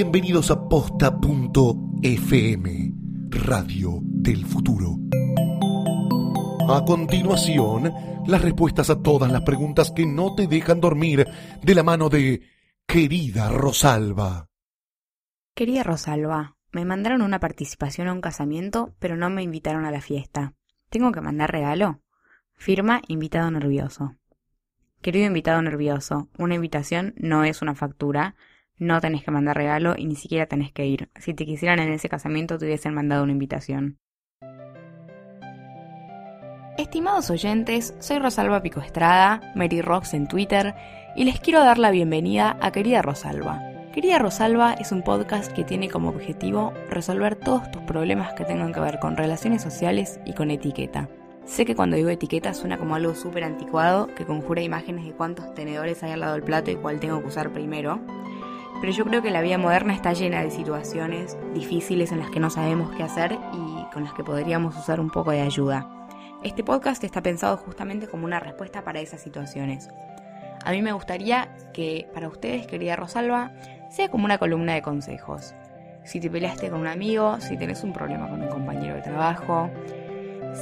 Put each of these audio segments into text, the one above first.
Bienvenidos a posta.fm, Radio del Futuro. A continuación, las respuestas a todas las preguntas que no te dejan dormir de la mano de querida Rosalba. Querida Rosalba, me mandaron una participación a un casamiento, pero no me invitaron a la fiesta. ¿Tengo que mandar regalo? Firma invitado nervioso. Querido invitado nervioso, una invitación no es una factura, no tenés que mandar regalo y ni siquiera tenés que ir. Si te quisieran en ese casamiento te hubiesen mandado una invitación. Estimados oyentes, soy Rosalba Pico Estrada, Mary Rocks en Twitter, y les quiero dar la bienvenida a Querida Rosalba. Querida Rosalba es un podcast que tiene como objetivo resolver todos tus problemas que tengan que ver con relaciones sociales y con etiqueta. Sé que cuando digo etiqueta suena como algo súper anticuado, que conjura imágenes de cuántos tenedores hay al lado del plato y cuál tengo que usar primero, pero yo creo que la vida moderna está llena de situaciones difíciles en las que no sabemos qué hacer y con las que podríamos usar un poco de ayuda. Este podcast está pensado justamente como una respuesta para esas situaciones. A mí me gustaría que para ustedes, querida Rosalba, sea como una columna de consejos. Si te peleaste con un amigo, si tenés un problema con un compañero de trabajo,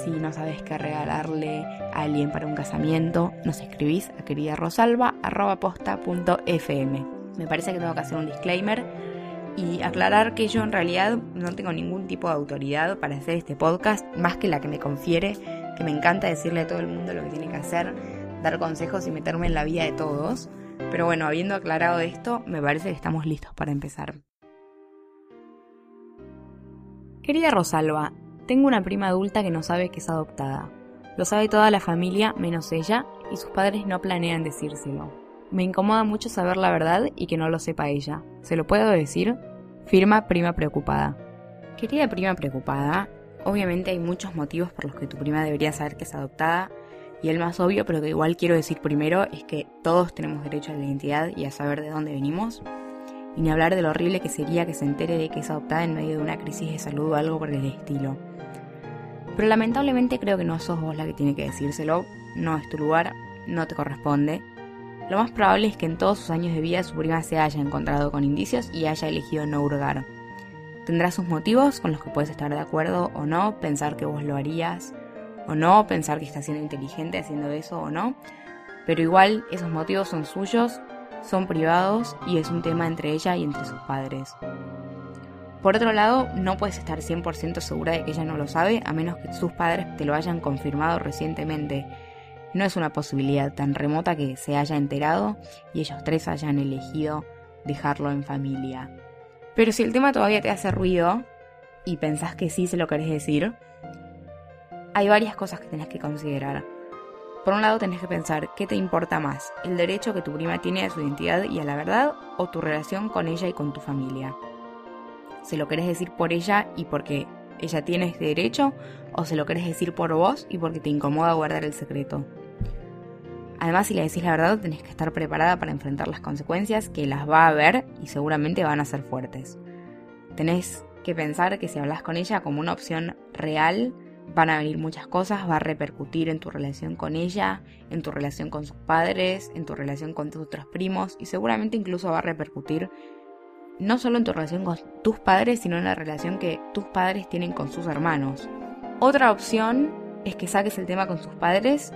si no sabes qué regalarle a alguien para un casamiento, nos escribís a queridarosalba.posta.fm. Me parece que tengo que hacer un disclaimer y aclarar que yo en realidad no tengo ningún tipo de autoridad para hacer este podcast, más que la que me confiere, que me encanta decirle a todo el mundo lo que tiene que hacer, dar consejos y meterme en la vida de todos. Pero bueno, habiendo aclarado esto, me parece que estamos listos para empezar. Querida Rosalba, tengo una prima adulta que no sabe que es adoptada. Lo sabe toda la familia menos ella y sus padres no planean decírselo. Me incomoda mucho saber la verdad y que no lo sepa ella. ¿Se lo puedo decir? Firma prima preocupada. Querida prima preocupada, obviamente hay muchos motivos por los que tu prima debería saber que es adoptada, y el más obvio, pero que igual quiero decir primero, es que todos tenemos derecho a la identidad y a saber de dónde venimos. Y ni hablar de lo horrible que sería que se entere de que es adoptada en medio de una crisis de salud o algo por el estilo. Pero lamentablemente creo que no sos vos la que tiene que decírselo, no es tu lugar, no te corresponde, lo más probable es que en todos sus años de vida su prima se haya encontrado con indicios y haya elegido no hurgar. Tendrá sus motivos con los que puedes estar de acuerdo o no, pensar que vos lo harías o no, pensar que está siendo inteligente haciendo eso o no, pero igual esos motivos son suyos, son privados y es un tema entre ella y entre sus padres. Por otro lado, no puedes estar 100% segura de que ella no lo sabe a menos que sus padres te lo hayan confirmado recientemente no es una posibilidad tan remota que se haya enterado y ellos tres hayan elegido dejarlo en familia. Pero si el tema todavía te hace ruido y pensás que sí se lo querés decir, hay varias cosas que tenés que considerar. Por un lado tenés que pensar qué te importa más, el derecho que tu prima tiene a su identidad y a la verdad o tu relación con ella y con tu familia. ¿Se lo querés decir por ella y porque ella tiene este derecho o se lo querés decir por vos y porque te incomoda guardar el secreto? Además, si le decís la verdad, tenés que estar preparada para enfrentar las consecuencias, que las va a haber y seguramente van a ser fuertes. Tenés que pensar que si hablas con ella como una opción real, van a venir muchas cosas, va a repercutir en tu relación con ella, en tu relación con sus padres, en tu relación con tus otros primos y seguramente incluso va a repercutir no solo en tu relación con tus padres, sino en la relación que tus padres tienen con sus hermanos. Otra opción es que saques el tema con sus padres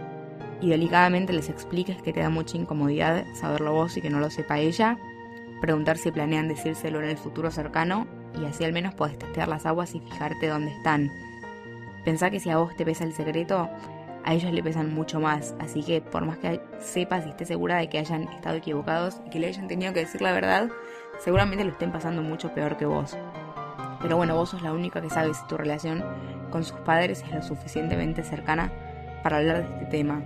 y delicadamente les expliques que te da mucha incomodidad saberlo vos y que no lo sepa ella, preguntar si planean decírselo en el futuro cercano y así al menos podés testear las aguas y fijarte dónde están. Pensá que si a vos te pesa el secreto, a ellos le pesan mucho más, así que por más que sepas y estés segura de que hayan estado equivocados y que le hayan tenido que decir la verdad, seguramente lo estén pasando mucho peor que vos. Pero bueno, vos sos la única que sabe si tu relación con sus padres es lo suficientemente cercana para hablar de este tema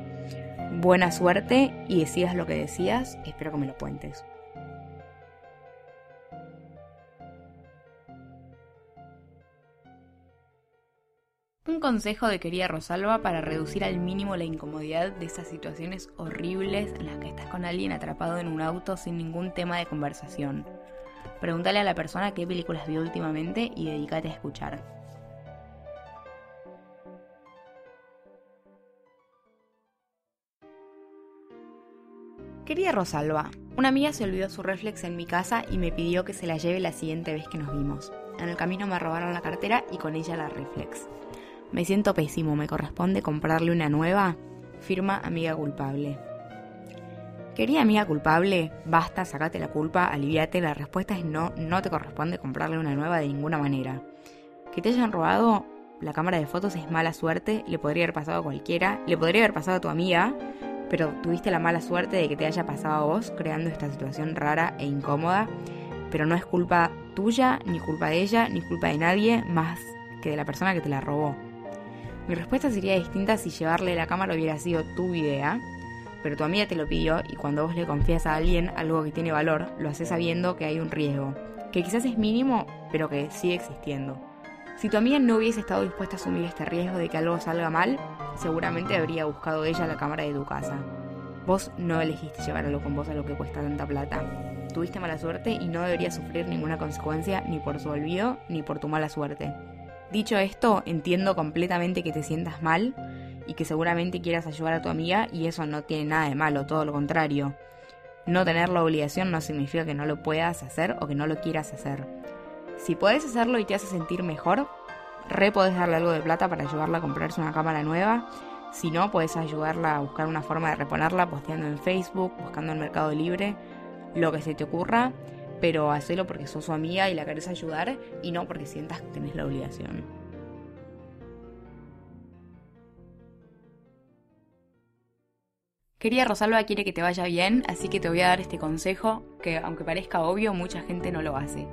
buena suerte y decidas lo que decías. Espero que me lo cuentes. Un consejo de querida Rosalba para reducir al mínimo la incomodidad de esas situaciones horribles en las que estás con alguien atrapado en un auto sin ningún tema de conversación. Pregúntale a la persona qué películas vio últimamente y dedícate a escuchar. Querida Rosalba, una amiga se olvidó su reflex en mi casa y me pidió que se la lleve la siguiente vez que nos vimos. En el camino me robaron la cartera y con ella la reflex. Me siento pésimo, ¿me corresponde comprarle una nueva? Firma amiga culpable. Querida amiga culpable, basta, sacate la culpa, aliviate, la respuesta es no, no te corresponde comprarle una nueva de ninguna manera. Que te hayan robado la cámara de fotos es mala suerte, le podría haber pasado a cualquiera, le podría haber pasado a tu amiga, pero tuviste la mala suerte de que te haya pasado a vos creando esta situación rara e incómoda, pero no es culpa tuya, ni culpa de ella, ni culpa de nadie más que de la persona que te la robó. Mi respuesta sería distinta si llevarle la cámara hubiera sido tu idea, pero tu amiga te lo pidió y cuando vos le confías a alguien algo que tiene valor, lo haces sabiendo que hay un riesgo, que quizás es mínimo, pero que sigue existiendo. Si tu amiga no hubiese estado dispuesta a asumir este riesgo de que algo salga mal, seguramente habría buscado ella la cámara de tu casa. Vos no elegiste llevar algo con vos a lo que cuesta tanta plata. Tuviste mala suerte y no deberías sufrir ninguna consecuencia ni por su olvido ni por tu mala suerte. Dicho esto, entiendo completamente que te sientas mal y que seguramente quieras ayudar a tu amiga y eso no tiene nada de malo, todo lo contrario. No tener la obligación no significa que no lo puedas hacer o que no lo quieras hacer. Si podés hacerlo y te hace sentir mejor, re podés darle algo de plata para ayudarla a comprarse una cámara nueva. Si no, podés ayudarla a buscar una forma de reponerla posteando en Facebook, buscando en Mercado Libre, lo que se te ocurra, pero hacelo porque sos su amiga y la querés ayudar y no porque sientas que tenés la obligación. Querida Rosalba quiere que te vaya bien, así que te voy a dar este consejo que aunque parezca obvio, mucha gente no lo hace.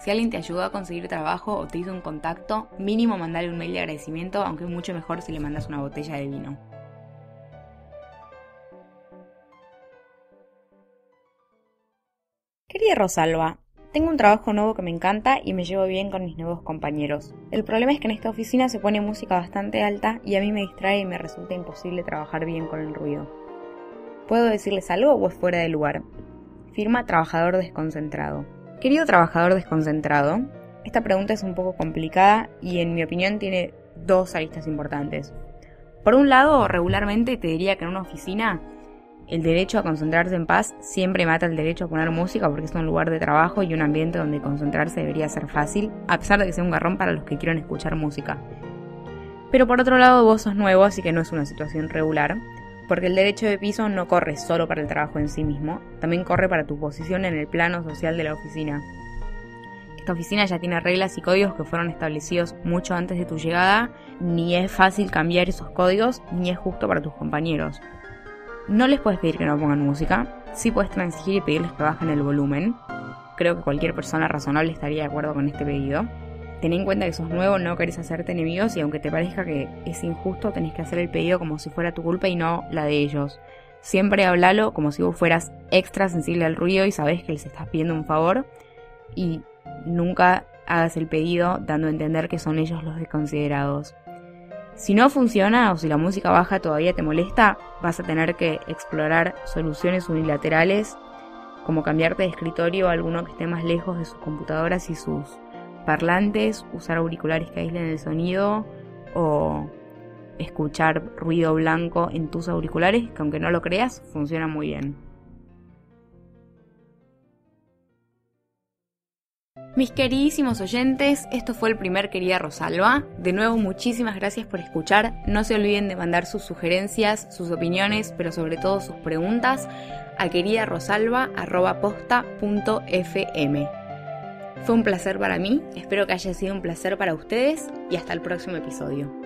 Si alguien te ayudó a conseguir trabajo o te hizo un contacto, mínimo mandale un mail de agradecimiento, aunque es mucho mejor si le mandas una botella de vino. Rosalba, tengo un trabajo nuevo que me encanta y me llevo bien con mis nuevos compañeros. El problema es que en esta oficina se pone música bastante alta y a mí me distrae y me resulta imposible trabajar bien con el ruido. ¿Puedo decirles algo o es fuera de lugar? Firma trabajador desconcentrado. Querido trabajador desconcentrado, esta pregunta es un poco complicada y en mi opinión tiene dos aristas importantes. Por un lado, regularmente te diría que en una oficina el derecho a concentrarse en paz siempre mata el derecho a poner música porque es un lugar de trabajo y un ambiente donde concentrarse debería ser fácil, a pesar de que sea un garrón para los que quieran escuchar música. Pero por otro lado, vos sos nuevo, así que no es una situación regular, porque el derecho de piso no corre solo para el trabajo en sí mismo, también corre para tu posición en el plano social de la oficina. Esta oficina ya tiene reglas y códigos que fueron establecidos mucho antes de tu llegada, ni es fácil cambiar esos códigos, ni es justo para tus compañeros. No les puedes pedir que no pongan música, sí puedes transigir y pedirles que bajen el volumen. Creo que cualquier persona razonable estaría de acuerdo con este pedido. Ten en cuenta que sos nuevo, no querés hacerte enemigos y aunque te parezca que es injusto, tenés que hacer el pedido como si fuera tu culpa y no la de ellos. Siempre hablalo como si vos fueras extra sensible al ruido y sabés que les estás pidiendo un favor y nunca hagas el pedido dando a entender que son ellos los desconsiderados. Si no funciona o si la música baja todavía te molesta, vas a tener que explorar soluciones unilaterales como cambiarte de escritorio a alguno que esté más lejos de sus computadoras y sus parlantes, usar auriculares que aíslen el sonido o escuchar ruido blanco en tus auriculares, que aunque no lo creas, funciona muy bien. Mis queridísimos oyentes, esto fue el primer Querida Rosalba. De nuevo, muchísimas gracias por escuchar. No se olviden de mandar sus sugerencias, sus opiniones, pero sobre todo sus preguntas a queridarosalba.posta.fm. Fue un placer para mí, espero que haya sido un placer para ustedes y hasta el próximo episodio.